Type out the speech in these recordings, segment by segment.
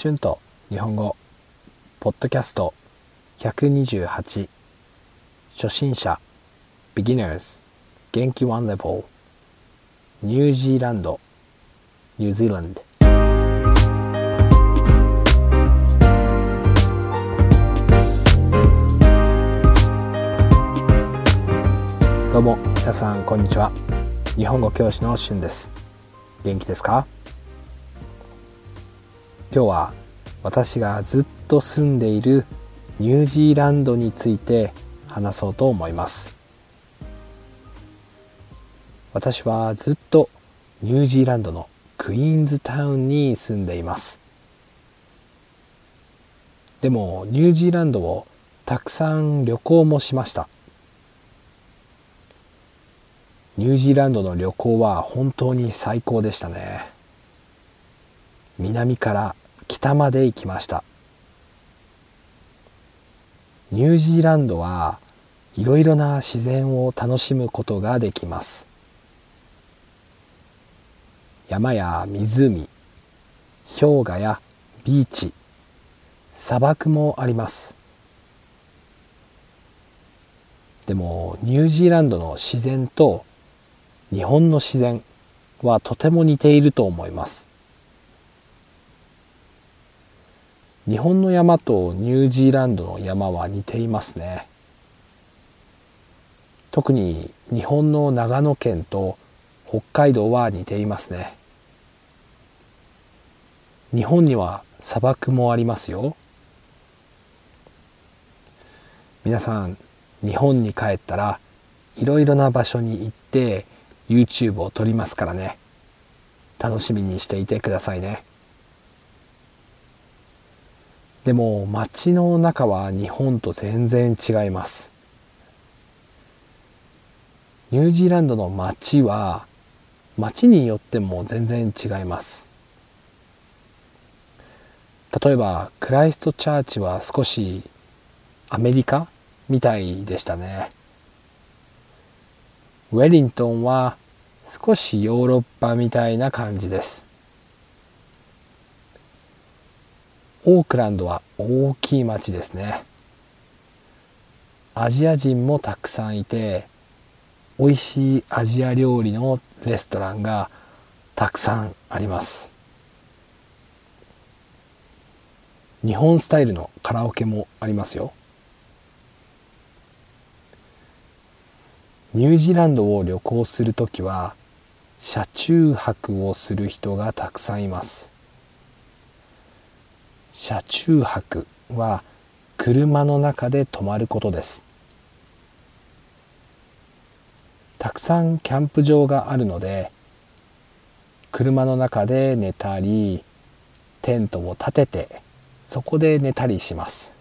春と日本語ポッドキャスト128初心者 Beginners 元気 One Level ニュージーランドニュージーランドどうも皆さんこんにちは。日本語教師のしゅんです。元気ですか？今日は私がずっと住んでいるニュージーランドについて話そうと思います。私はずっとニュージーランドのクイーンズタウンに住んでいます。でもニュージーランドをたくさん旅行もしました。ニュージーランドの旅行は本当に最高でしたね。南から北まで行きました。ニュージーランドはいろいろな自然を楽しむことができます。山や湖氷河やビーチ砂漠もあります。でもニュージーランドの自然と日本の自然はとても似ていると思います。日本の山とニュージーランドの山は似ていますね。特に日本の長野県と北海道は似ていますね。日本には砂漠もありますよ。皆さん日本に帰ったらいろいろな場所に行って YouTube を撮りますからね。楽しみにしていてくださいね。でも街の中は日本と全然違います。ニュージーランドの街は街によっても全然違います。例えばクライストチャーチは少しアメリカみたいでしたね。ウェリントンは少しヨーロッパみたいな感じです。オークランドは大きい町ですね。アジア人もたくさんいて美味しいアジア料理のレストランがたくさんあります。日本スタイルのカラオケもありますよ。ニュージーランドを旅行するときは車中泊をする人がたくさんいます。車中泊は車の中で泊まることです。たくさんキャンプ場があるので車の中で寝たりテントを立ててそこで寝たりします。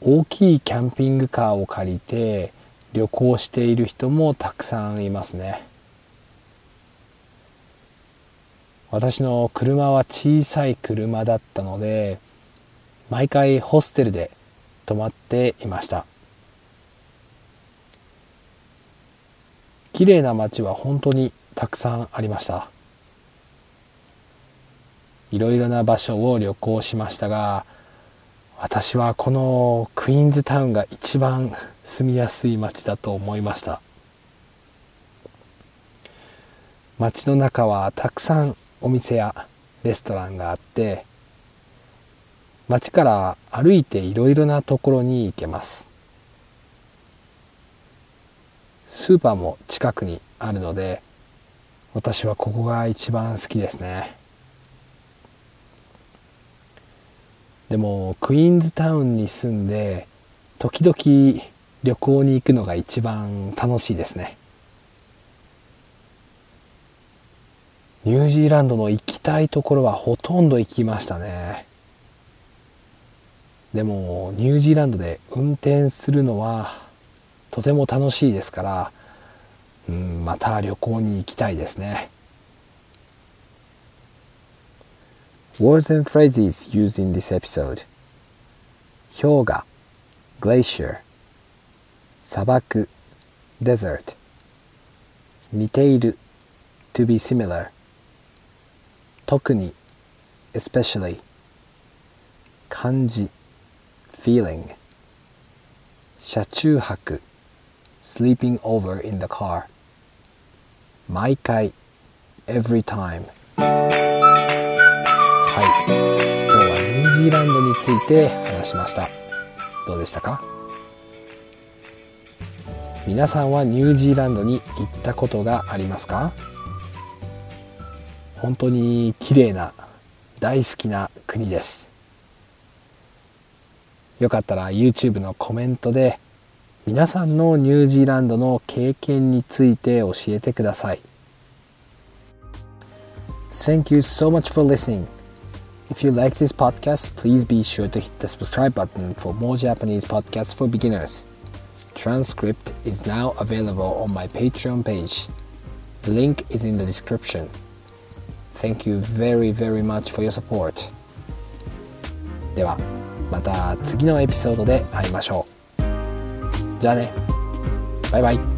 大きいキャンピングカーを借りて旅行している人もたくさんいますね。私の車は小さい車だったので毎回ホステルで泊まっていました。綺麗な街は本当にたくさんありました。いろいろな場所を旅行しましたが私はこのクイーンズタウンが一番住みやすい街だと思いました。街の中はたくさんお店やレストランがあって街から歩いていろいろなところに行けます。スーパーも近くにあるので私はここが一番好きですね。でもクイーンズタウンに住んで時々旅行に行くのが一番楽しいですね。ニュージーランドの行きたいところはほとんど行きましたね。でもニュージーランドで運転するのはとても楽しいですから、うん、また旅行に行きたいですね。Words and phrases used in this episode. 氷河 glacier 砂漠 desert. 似ている to be similar. 特に especially 感じ feeling 車中泊 sleeping over in the car 毎回 every time はい。今日はニュージーランドについて話しました。どうでしたか？皆さんはニュージーランドに行ったことがありますか？本当に綺麗な大好きな国ですよかったら YouTube のコメントで皆さんのニュージーランドの経験について教えてください Thank you so much for listening. If you like this podcast, please be sure to hit the subscribe button for more Japanese podcasts for beginners. Transcript is now available on my Patreon page. The link is in the description. Thank you very very much for your support. ではまた次のエピソードで会いましょう。じゃあね。バイバイ。